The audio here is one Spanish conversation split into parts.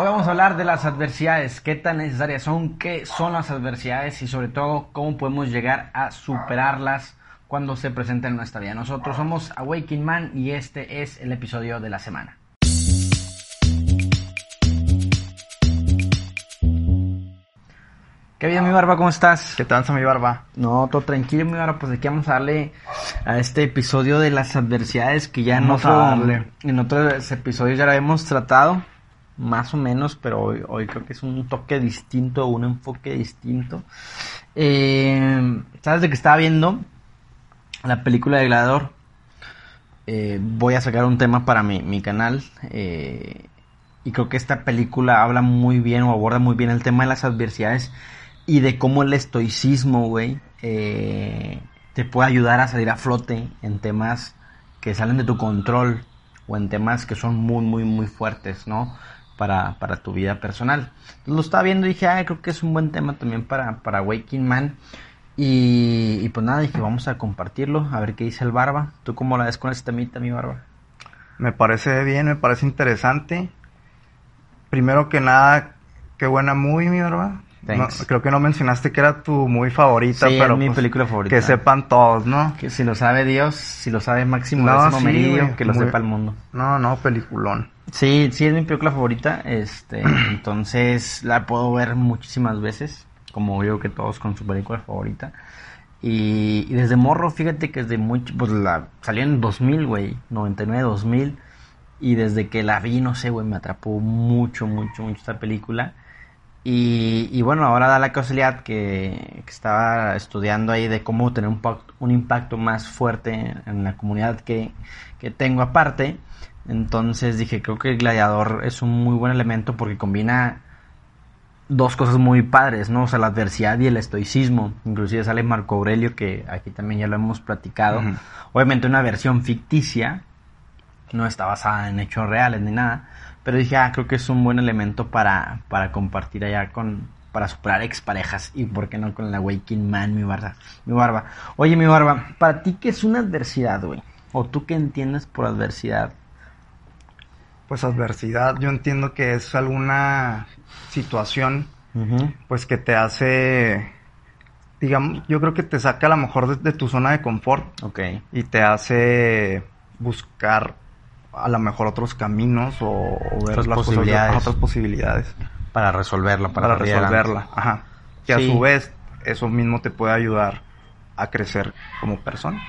Hoy vamos a hablar de las adversidades, qué tan necesarias son, qué son las adversidades y sobre todo cómo podemos llegar a superarlas cuando se presenten en nuestra vida. Nosotros somos Awakening Man y este es el episodio de la semana. ¿Qué bien, mi barba? ¿Cómo estás? ¿Qué tal, mi barba? No, todo tranquilo, mi barba. Pues aquí vamos a darle a este episodio de las adversidades que ya en, otro, en otros episodios ya lo hemos tratado, más o menos, pero hoy, creo que es un toque distinto, un enfoque distinto. Eh, ¿Sabes de que estaba viendo la película de Gladiador? Eh, voy a sacar un tema para mi, mi canal. Eh, y creo que esta película habla muy bien o aborda muy bien el tema de las adversidades y de cómo el estoicismo, güey, te puede ayudar a salir a flote en temas que salen de tu control o en temas que son muy, muy, muy fuertes, ¿no? Para, para tu vida personal. Entonces lo estaba viendo y dije, ah, creo que es un buen tema también para, para Waking Man. Y, y, pues nada, dije, vamos a compartirlo, a ver qué dice el Barba. ¿Tú cómo la ves con este temita, mi Barba? Me parece bien, me parece interesante. Primero que nada, qué buena movie, mi Barba creo que no mencionaste que era tu muy favorita, pero mi pues, película favorita. Que sepan todos, ¿no? Que si lo sabe Dios, si lo sabe Máximo no, que lo sepa el mundo. No, no, peliculón. Sí, sí es mi película favorita, este, entonces la puedo ver muchísimas veces, como yo que todos con su película favorita. Y, desde morro, fíjate que desde muy, pues la salió en 2000, güey, 99, 2000. Y desde que la vi, no sé, güey, me atrapó mucho, mucho, mucho esta película. Y, bueno, ahora da la casualidad que, estaba estudiando ahí de cómo tener un, un impacto más fuerte en la comunidad que, tengo aparte. Entonces dije, creo que el gladiador es un muy buen elemento porque combina dos cosas muy padres, ¿no? O sea, la adversidad y el estoicismo. Inclusive sale Marco Aurelio, que aquí también ya lo hemos platicado. Obviamente una versión ficticia, no está basada en hechos reales ni nada pero dije, ah, creo que es un buen elemento para, para compartir allá con, para superar exparejas y por qué no con la Waking Man, mi barba, mi barba. Oye, mi barba, ¿para ti qué es una adversidad, güey? ¿O tú qué entiendes por adversidad? Pues adversidad, yo entiendo que es alguna situación, pues que te hace, digamos, yo creo que te saca a lo mejor de, tu zona de confort. Ok. Y te hace buscar a lo mejor otros caminos o, ver las posibilidades. otras posibilidades. Para resolverla, para, resolverla. Ajá. Que a su vez eso mismo te puede ayudar a crecer como persona.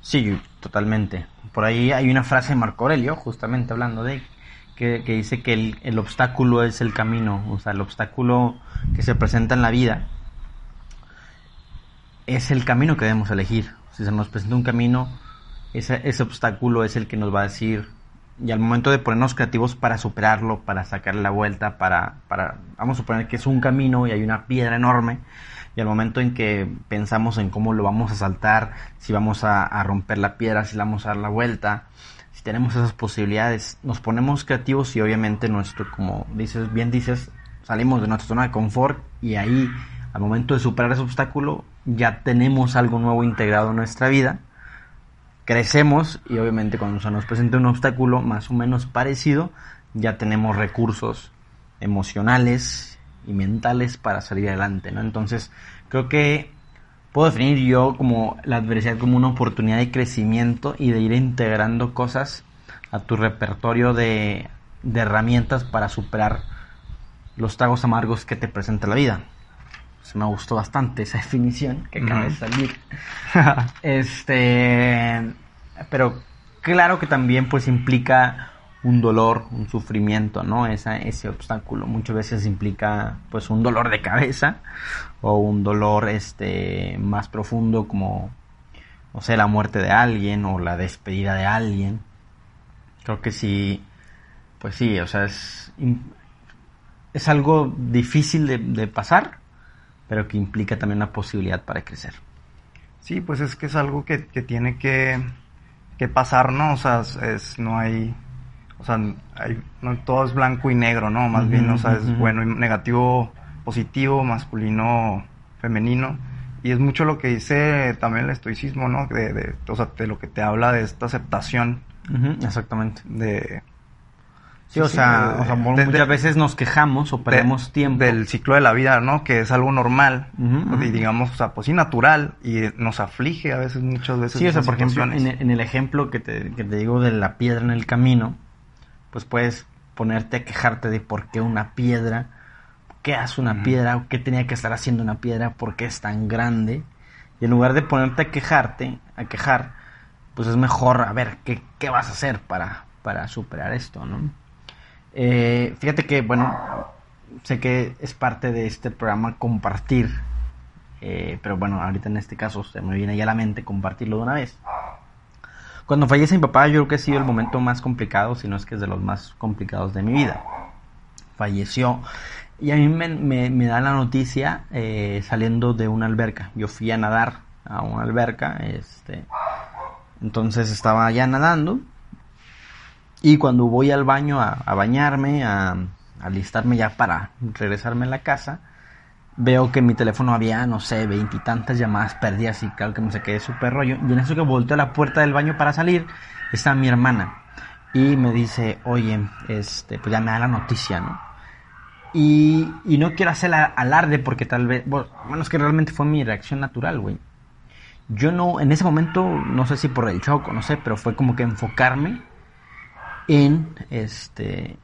Sí, totalmente. Por ahí hay una frase de Marco Aurelio, justamente hablando de que, que dice que el, el, obstáculo es el camino, o sea, el obstáculo que se presenta en la vida es el camino que debemos elegir. Si se nos presenta un camino, ese, ese obstáculo es el que nos va a decir, y al momento de ponernos creativos para superarlo, para sacarle la vuelta, para, para, vamos a suponer que es un camino y hay una piedra enorme, y al momento en que pensamos en cómo lo vamos a saltar, si vamos a, romper la piedra, si la vamos a dar la vuelta, si tenemos esas posibilidades, nos ponemos creativos y obviamente nuestro, como dices, bien dices, salimos de nuestra zona de confort y ahí, al momento de superar ese obstáculo, ya tenemos algo nuevo integrado en nuestra vida crecemos y obviamente cuando se nos presenta un obstáculo más o menos parecido, ya tenemos recursos emocionales y mentales para salir adelante, ¿no? Entonces, creo que puedo definir yo como la adversidad como una oportunidad de crecimiento y de ir integrando cosas a tu repertorio de, de herramientas para superar los tragos amargos que te presenta la vida. Se me gustó bastante esa definición que acaba de salir. este, pero claro que también pues implica un dolor, un sufrimiento, ¿no? Esa, ese obstáculo muchas veces implica pues un dolor de cabeza o un dolor este más profundo como no sé, la muerte de alguien o la despedida de alguien. Creo que sí, pues sí, o sea, es, es algo difícil de, pasar, pero que implica también una posibilidad para crecer. Sí, pues es que es algo que, tiene que, pasar, ¿no? O sea, es, no hay, o sea, hay, no, todo es blanco y negro, ¿no? Más bien, o sea, es bueno y negativo, positivo, masculino, femenino. Y es mucho lo que dice también el estoicismo, ¿no? De, de, o sea, de lo que te habla de esta aceptación. exactamente. De, Sí, o, sea, o sea, muchas veces nos quejamos o perdemos tiempo. Del ciclo de la vida, ¿no? Que es algo normal, y digamos, o sea, pues sí, natural, y nos aflige a veces, muchas veces. Sí, o sea, por ejemplo, en el, ejemplo que te, que te digo de la piedra en el camino, pues puedes ponerte a quejarte de por qué una piedra, qué hace una piedra, qué tenía que estar haciendo una piedra, por qué es tan grande. Y en lugar de ponerte a quejarte, a quejar, pues es mejor a ver qué, qué vas a hacer para, para superar esto, ¿no? Eh, fíjate que, bueno, sé que es parte de este programa compartir, eh, pero bueno, ahorita en este caso se me viene ya a la mente compartirlo de una vez. Cuando fallece mi papá, yo creo que ha sido el momento más complicado, si no es que es de los más complicados de mi vida. Falleció y a mí me, da la noticia eh, saliendo de una alberca. Yo fui a nadar a una alberca, este, entonces estaba ya nadando y cuando voy al baño a, bañarme, a, alistarme ya para regresarme a la casa, veo que mi teléfono había, no sé, veintitantas llamadas perdidas y claro que me saqué de súper rollo. Y en eso que volteo a la puerta del baño para salir, está mi hermana. Y me dice, oye, este, pues ya me da la noticia, ¿no? Y, y no quiero hacer alarde porque tal vez, bueno, es que realmente fue mi reacción natural, güey. Yo no, en ese momento, no sé si por el choco, no sé, pero fue como que enfocarme en este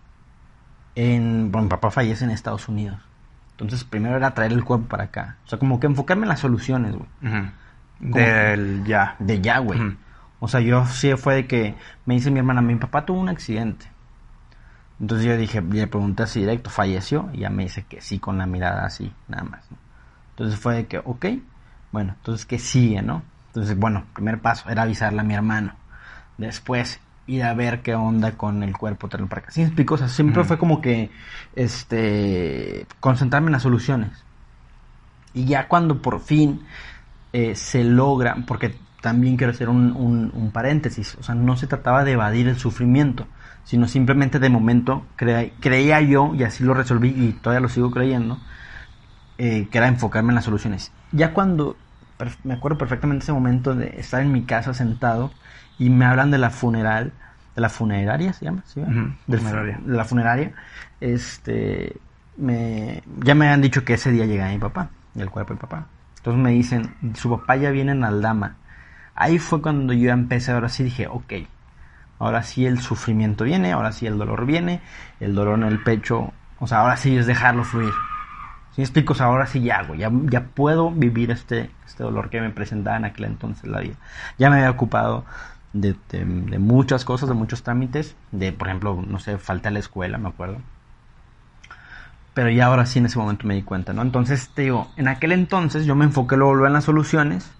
en bueno, mi papá fallece en Estados Unidos. Entonces, primero era traer el cuerpo para acá. O sea, como que enfocarme en las soluciones, güey. Del ya. De ya, güey. O sea, yo sí fue de que me dice mi hermana, mi papá tuvo un accidente. Entonces yo dije, le pregunté así directo, ¿falleció? Y ya me dice que sí, con la mirada así, nada más. Entonces fue de que, ok, bueno, entonces que sigue, ¿no? Entonces, bueno, primer paso era avisarle a mi hermano. Después, ir a ver qué onda con el cuerpo acá. ¿Sí explico? O sea, siempre fue como que este concentrarme en las soluciones. Y ya cuando por fin eh, se logra, porque también quiero hacer un, un, paréntesis, o sea, no se trataba de evadir el sufrimiento, sino simplemente de momento creía yo, y así lo resolví y todavía lo sigo creyendo, eh, que era enfocarme en las soluciones. Ya cuando, me acuerdo perfectamente ese momento de estar en mi casa sentado, y me hablan de la funeral, de la funeraria se llama, ¿sí? de la funeraria. Este, me, ya me han dicho que ese día llega mi papá, el cuerpo de papá. Entonces me dicen, su papá ya viene en Aldama. Ahí fue cuando yo empecé, ahora sí dije, ok, ahora sí el sufrimiento viene, ahora sí el dolor viene, el dolor en el pecho, o sea, ahora sí es dejarlo fluir. Si me explico, ahora sí ya hago, ya, ya puedo vivir este, este dolor que me presentaba en aquel entonces la vida. Ya me había ocupado de, muchas cosas, de muchos trámites, de por ejemplo, no sé, falta a la escuela, me acuerdo. Pero ya ahora sí en ese momento me di cuenta, ¿no? Entonces te digo, en aquel entonces yo me enfoqué luego en las soluciones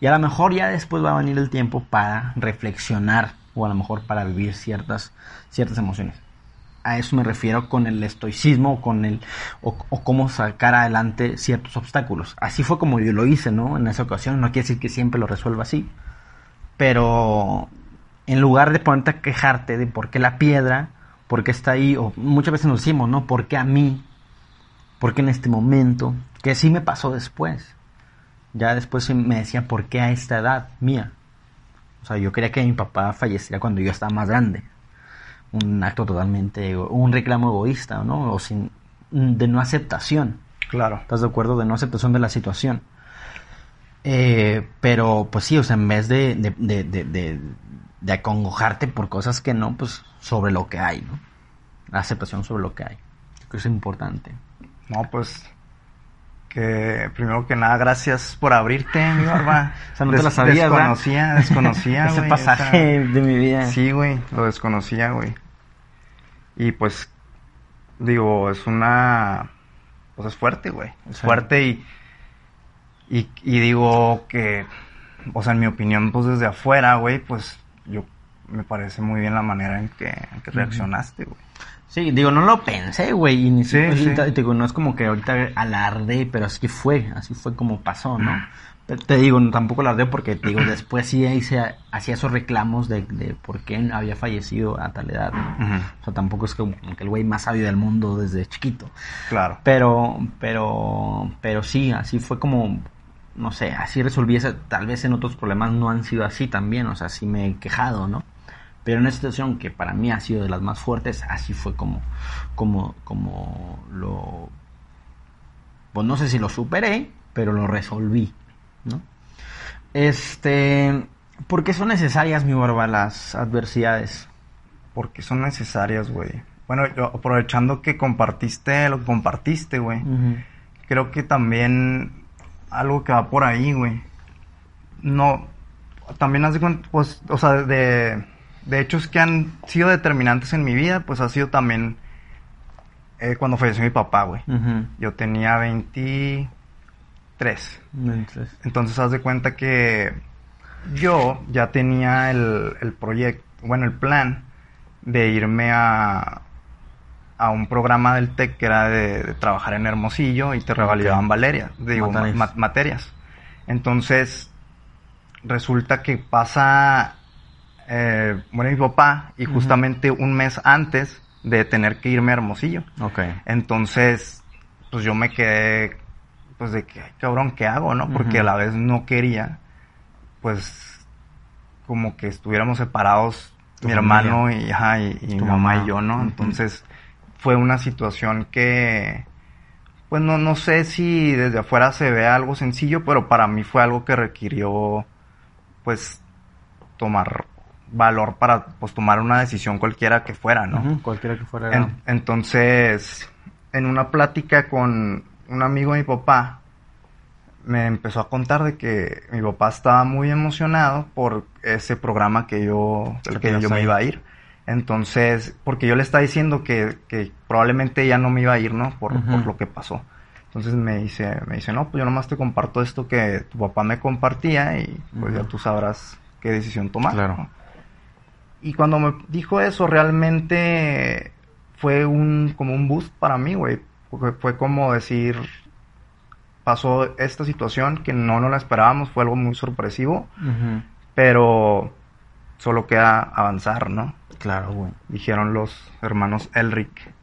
y a lo mejor ya después va a venir el tiempo para reflexionar o a lo mejor para vivir ciertas, ciertas emociones. A eso me refiero con el estoicismo con el o, o, cómo sacar adelante ciertos obstáculos. Así fue como yo lo hice, ¿no? En esa ocasión. No quiere decir que siempre lo resuelva así. Pero en lugar de ponerte a quejarte de por qué la piedra, por qué está ahí, o muchas veces nos decimos, ¿no? ¿Por qué a mí? ¿Por qué en este momento? Que sí me pasó después. Ya después me decía, ¿por qué a esta edad mía? O sea, yo quería que mi papá falleciera cuando yo estaba más grande. Un acto totalmente, un reclamo egoísta, ¿no? O sin, de no aceptación. Claro. ¿Estás de acuerdo? De no aceptación de la situación. Eh, pero pues sí, o sea, en vez de, de, acongojarte por cosas que no, pues sobre lo que hay, ¿no? La aceptación sobre lo que hay. Creo que es importante. No, pues que primero que nada, gracias por abrirte, mi barba. o sea, no te la sabías, Desconocía, desconocía, Ese pasaje de mi vida. Sí, güey, lo desconocía, güey. Y pues, digo, es una... Pues es fuerte, güey. Es fuerte y y, y digo que, o sea, en mi opinión, pues desde afuera, güey, pues yo me parece muy bien la manera en que, reaccionaste, güey. Sí, digo, no lo pensé, güey, y ni sí, digo, no es como que ahorita alarde, pero así fue, así fue como pasó, ¿no? Te digo, tampoco alarde porque, te digo, después sí hice, hacía esos reclamos de, de por qué había fallecido a tal edad, ¿no? O sea, tampoco es como que el güey más sabio del mundo desde chiquito. Claro. Pero, pero, pero sí, así fue como, no sé, así resolví tal vez en otros problemas no han sido así también, o sea, sí me he quejado, ¿no? Pero en esta situación que para mí ha sido de las más fuertes, así fue como, como, como lo, pues no sé si lo superé, pero lo resolví, ¿no? Este, ¿por qué son necesarias, mi barba, las adversidades? Porque son necesarias, güey. Bueno, aprovechando que compartiste lo que compartiste, güey. Creo que también algo que va por ahí, güey. No, también hace pues, o sea, de, de hechos que han sido determinantes en mi vida, pues ha sido también eh, cuando falleció mi papá, güey. Yo tenía 23. 23. Entonces, haz de cuenta que yo ya tenía el, el proyecto, bueno, el plan de irme a, a un programa del TEC que era de, trabajar en Hermosillo y te revalidaban Valeria, digo, materias. Entonces, resulta que pasa, eh, bueno, mi papá, y justamente un mes antes de tener que irme a Hermosillo. Ok. Entonces, pues yo me quedé, pues de que, cabrón, ¿qué hago, no? Porque a la vez no quería, pues, como que estuviéramos separados mi hermano y, y, mi mamá, y yo, ¿no? Entonces fue una situación que, pues no, no sé si desde afuera se ve algo sencillo, pero para mí fue algo que requirió, pues, tomar valor para, pues, tomar una decisión cualquiera que fuera, ¿no? cualquiera que fuera. entonces, en una plática con un amigo de mi papá, me empezó a contar de que mi papá estaba muy emocionado por ese programa que yo, el que yo me iba a ir. Entonces, porque yo le estaba diciendo que, que probablemente ya no me iba a ir, ¿no? Por, lo que pasó. Entonces me dice, me dice, no, pues yo nomás te comparto esto que tu papá me compartía y pues ya tú sabrás qué decisión tomar. Claro. Y cuando me dijo eso, realmente fue un, como un boost para mí, güey. Fue como decir, pasó esta situación que no nos la esperábamos, fue algo muy sorpresivo, pero solo queda avanzar, ¿no? Claro, güey. Dijeron los hermanos Elric.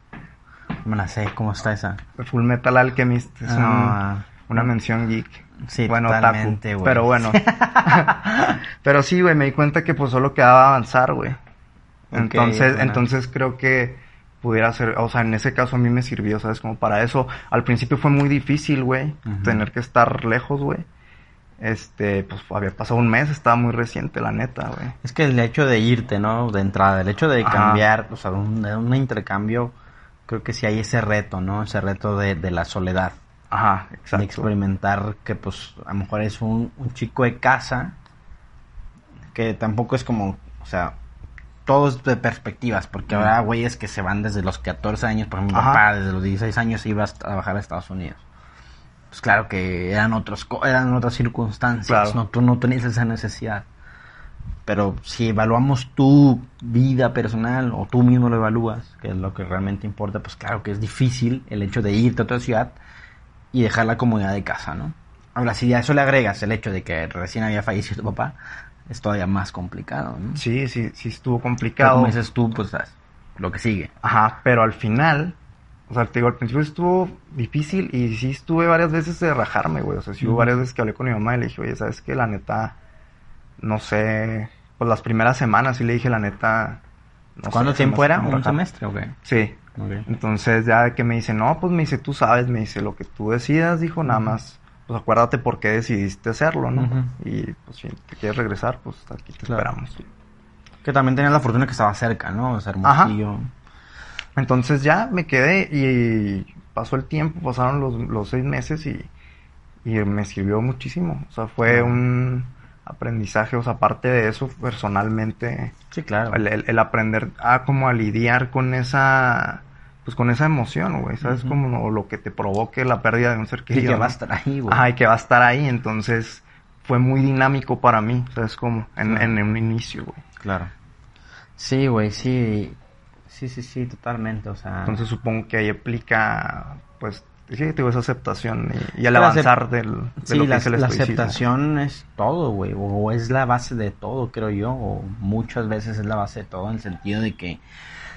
Me la sé, ¿cómo está esa? Full Metal Alchemist es ah. una mención geek. Sí, bueno, totalmente, güey. Pero bueno. pero sí, güey, me di cuenta que pues solo quedaba avanzar, güey. Entonces, entonces creo que pudiera ser, o sea, en ese caso a mí me sirvió, ¿sabes? Como para eso. Al principio fue muy difícil, güey, tener que estar lejos, güey este, pues había pasado un mes, estaba muy reciente, la neta, güey. Es que el hecho de irte, ¿no? De entrada, el hecho de cambiar, o sea, un, un, intercambio, creo que sí hay ese reto, ¿no? Ese reto de, de la soledad. Ajá, exacto. De experimentar que, pues, a lo mejor es un, un chico de casa, que tampoco es como, o sea, todo es de perspectivas, porque ahora güeyes que se van desde los 14 años, por ejemplo, mi papá desde los 16 años iba a trabajar a Estados Unidos pues claro que eran otros eran otras circunstancias, no tú no tenías esa necesidad. Pero si evaluamos tu vida personal o tú mismo lo evalúas, que es lo que realmente importa, pues claro que es difícil el hecho de irte a otra ciudad y dejar la comunidad de casa, ¿no? Ahora, si a eso le agregas el hecho de que recién había fallecido tu papá, es todavía más complicado, ¿no? Sí, sí, sí estuvo complicado. como dices tú, pues lo que sigue. Ajá, pero al final o sea, te digo, al principio estuvo difícil y sí estuve varias veces de rajarme, güey. O sea, sí hubo varias veces que hablé con mi mamá y le dije, oye, ¿sabes qué? La neta, no sé, pues las primeras semanas sí le dije, la neta... No ¿Cuánto tiempo era? ¿Un semestre o qué? Sí. Entonces ya que me dice, no, pues me dice, tú sabes, me dice, lo que tú decidas, dijo, nada más, pues acuérdate por qué decidiste hacerlo, ¿no? Y pues si te quieres regresar, pues aquí te esperamos. Que también tenías la fortuna que estaba cerca, ¿no? O sea, Hermosillo. Entonces ya me quedé y pasó el tiempo, pasaron los, los seis meses y, y, me sirvió muchísimo. O sea, fue un aprendizaje, o sea, aparte de eso, personalmente. Sí, claro. El, el, aprender a como a lidiar con esa, pues con esa emoción, güey, ¿sabes? Como lo que te provoque la pérdida de un ser querido. Y que va a estar ahí, güey. Ajá, y que va a estar ahí, entonces fue muy dinámico para mí, ¿sabes? Como en, en un inicio, güey. Claro. Sí, güey, sí. Sí, sí, sí, totalmente, o sea... Entonces supongo que ahí aplica, pues, sí, digo, esa aceptación y, el avanzar del, de lo que la, es el la aceptación es todo, güey, o es la base de todo, creo yo, o muchas veces es la base de todo en el sentido de que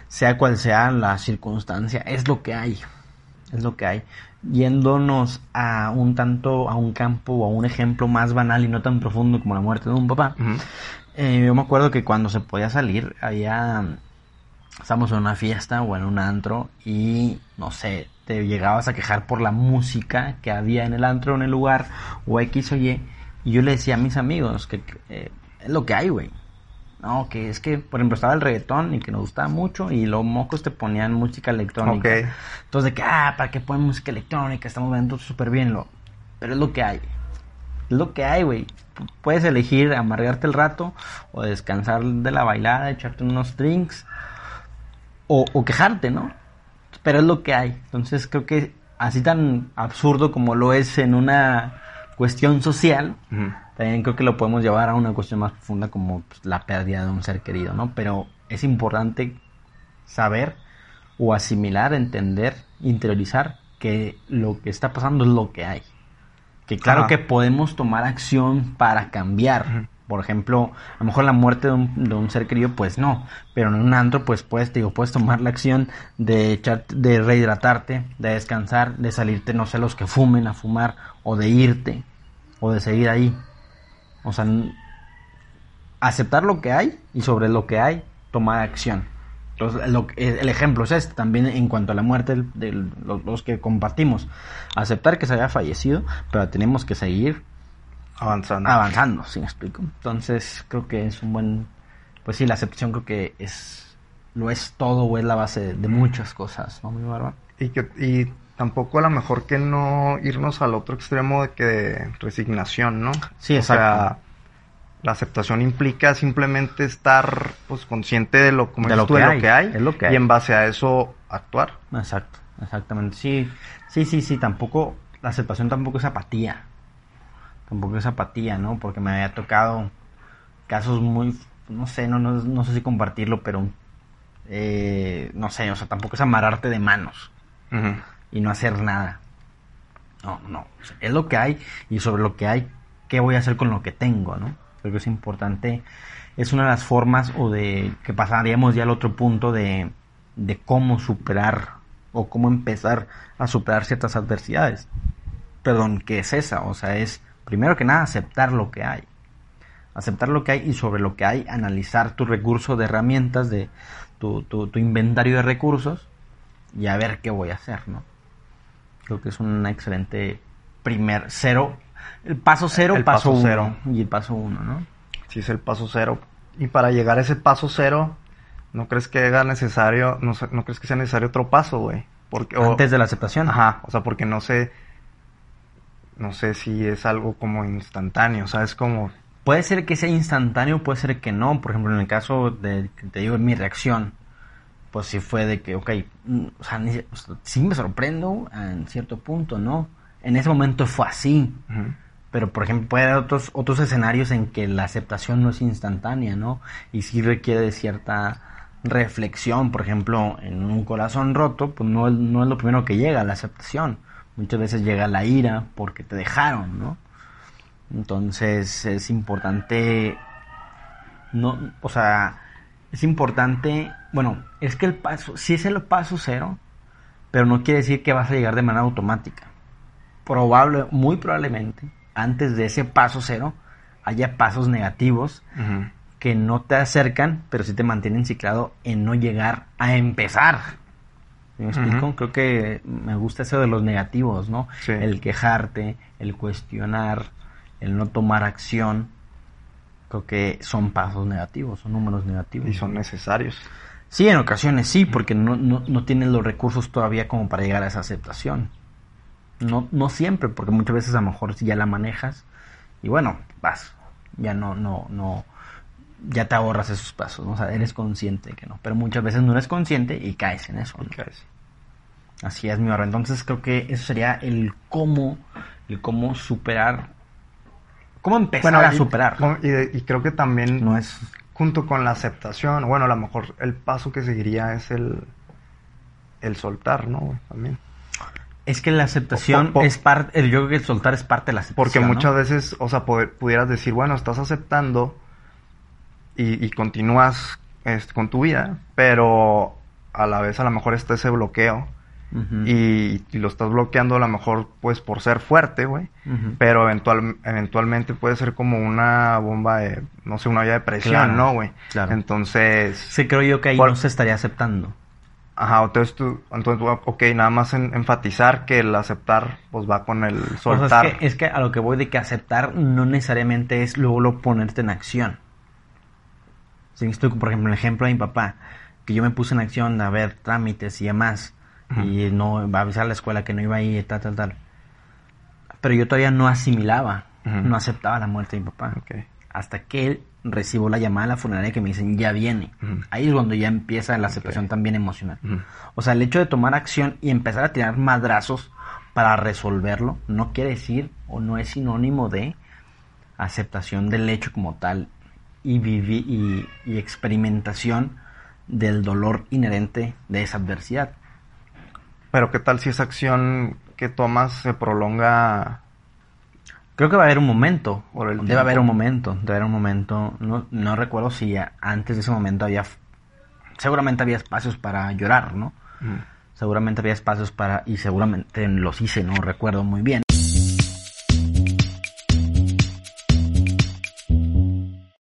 sea cual sea la circunstancia, es lo que hay, es lo que hay. Yéndonos a un tanto, a un campo o a un ejemplo más banal y no tan profundo como la muerte de un papá, Eh, yo me acuerdo que cuando se podía salir, había. Estábamos en una fiesta o en un antro y no sé, te llegabas a quejar por la música que había en el antro, en el lugar, o X o Y. Y yo le decía a mis amigos que eh, es lo que hay, güey. No, que es que, por ejemplo, estaba el reggaetón y que nos gustaba mucho y los mocos te ponían música electrónica. Ok. Entonces, de que, ah, ¿para qué ponen música electrónica? Estamos viendo súper bien. Lo... Pero es lo que hay. Es lo que hay, güey. Puedes elegir amargarte el rato o descansar de la bailada, echarte unos drinks o, o quejarte, ¿no? Pero es lo que hay. Entonces, creo que así tan absurdo como lo es en una cuestión social, también creo que lo podemos llevar a una cuestión más profunda como pues, la pérdida de un ser querido, ¿no? Pero es importante saber o asimilar, entender, interiorizar que lo que está pasando es lo que hay. Que claro Ajá. que podemos tomar acción para cambiar. Por ejemplo, a lo mejor la muerte de un, de un ser querido, pues no. Pero en un antro, pues puedes, te digo, puedes tomar la acción de echar, de rehidratarte, de descansar, de salirte, no sé, los que fumen a fumar, o de irte, o de seguir ahí. O sea, aceptar lo que hay y sobre lo que hay, tomar acción. Entonces, lo que- el ejemplo es este, también en cuanto a la muerte de los, los que compartimos. Aceptar que se haya fallecido, pero tenemos que seguir Avanzando. avanzando, ¿sí me explico? Entonces, creo que es un buen... Pues sí, la aceptación creo que es... Lo es todo o es la base de muchas cosas, ¿no, mi barba? Y, que, y tampoco a lo mejor que no irnos al otro extremo de que de resignación, ¿no? Sí, O exacto. sea, la aceptación implica simplemente estar pues consciente de lo, como De dices lo tú, que de hay, lo que hay es lo que y en base a eso actuar. Exacto, exactamente. Sí, sí, sí, sí, tampoco, la aceptación tampoco es apatía. Tampoco es apatía, ¿no? Porque me había tocado casos muy, no sé, no, no, no sé si compartirlo, pero, eh, no sé, o sea, tampoco es amarrarte de manos y no hacer nada. No, no, o sea, es lo que hay y sobre lo que hay, ¿qué voy a hacer con lo que tengo, no? Creo que es importante, es una de las formas o de que pasaríamos ya al otro punto de, de cómo superar o cómo empezar a superar ciertas adversidades. Perdón, ¿qué es esa? O sea, es primero que nada aceptar lo que hay. Aceptar lo que hay y sobre lo que hay analizar tu recurso de herramientas, de tu, tu, tu inventario de recursos y a ver qué voy a hacer, ¿no? Creo que es un excelente primer cero. El paso cero, El paso, paso uno. cero. Y el paso uno, ¿no? Sí, es el paso cero. Y para llegar a ese paso cero, ¿no crees que haga necesario, no, no crees que sea necesario otro paso, güey? Porque, o- Antes de la aceptación. Ajá, o sea, porque no sé, no sé si es algo como instantáneo, o sea, es como, Puede ser que sea instantáneo, puede ser que no. Por ejemplo, en el caso de, te digo, mi reacción, pues sí fue de que, ok, mm, o sea, ni- o sea, sí me sorprendo en cierto punto, ¿no? En ese momento fue así. ujú, Pero, por ejemplo, puede haber otros, otros escenarios en que la aceptación no es instantánea, ¿no? Y sí requiere de cierta reflexión. Por ejemplo, en un corazón roto, pues no, no es lo primero que llega, la aceptación. Muchas veces llega la ira porque te dejaron, ¿no? Entonces es importante, no, o sea, es importante, bueno, es que el paso, sí es el paso cero, pero no quiere decir que vas a llegar de manera automática probable, muy probablemente, antes de ese paso cero, haya pasos negativos que no te acercan, pero sí te mantienen ciclado en no llegar a empezar. ¿Sí ¿Me explico? Creo que me gusta eso de los negativos, ¿no? Sí. El quejarte, el cuestionar, el no tomar acción. Creo que son pasos negativos, son números negativos. y son necesarios. Sí, en ocasiones sí, porque no, no, no tienes los recursos todavía como para llegar a esa aceptación. No, no siempre, porque muchas veces a lo mejor si ya la manejas y bueno, vas, ya no, no, no, ya te ahorras esos pasos, ¿no? o sea, eres consciente de que no, pero muchas veces no eres consciente y caes en eso. ¿no? ¿Qué es? Así es, mi barra. Entonces creo que eso sería el cómo, el cómo superar, cómo empezar a y- superar. Y, creo que también No es junto con la aceptación, bueno, a lo mejor el paso que seguiría es el, el soltar, ¿no? güey? También. Es que la aceptación es parte, yo creo que el soltar es parte de la aceptación. Porque ¿no? muchas veces, o sea, poder- pudieras decir, bueno, estás aceptando y, y continúas este, con tu vida, pero a la vez a lo mejor está ese bloqueo y, lo estás bloqueando a lo mejor pues por ser fuerte, güey. Pero eventual, eventualmente puede ser como una bomba de, no sé, una olla de presión, ¿no, güey? Claro. Entonces... Sí, creo yo que ahí no se estaría aceptando. Ajá, entonces tú, entonces, ok, nada más enfatizar que el aceptar, pues va con el soltar. es, que, es que a lo que voy de que aceptar no necesariamente es luego lo ponerte en acción. Si por ejemplo, el ejemplo de mi papá, que yo me puse en acción a ver trámites y demás, y no a avisar a la escuela que no iba a ir, tal, tal, tal. Pero yo todavía no asimilaba, no aceptaba la muerte de mi papá. Hasta que él recibo la llamada a la funeraria que me dicen, ya viene. Ahí es cuando ya empieza la aceptación también emocional. O sea, el hecho de tomar acción y empezar a tirar madrazos para resolverlo no quiere decir o no es sinónimo de aceptación del hecho como tal y, y, y experimentación del dolor inherente de esa adversidad. Pero ¿qué tal si esa acción que tomas se prolonga Creo que va a haber un momento. debe haber un momento. Debe haber un momento. No, no recuerdo si antes de ese momento había. Seguramente había espacios para llorar, ¿no? Seguramente había espacios para. Y seguramente los hice, no recuerdo muy bien.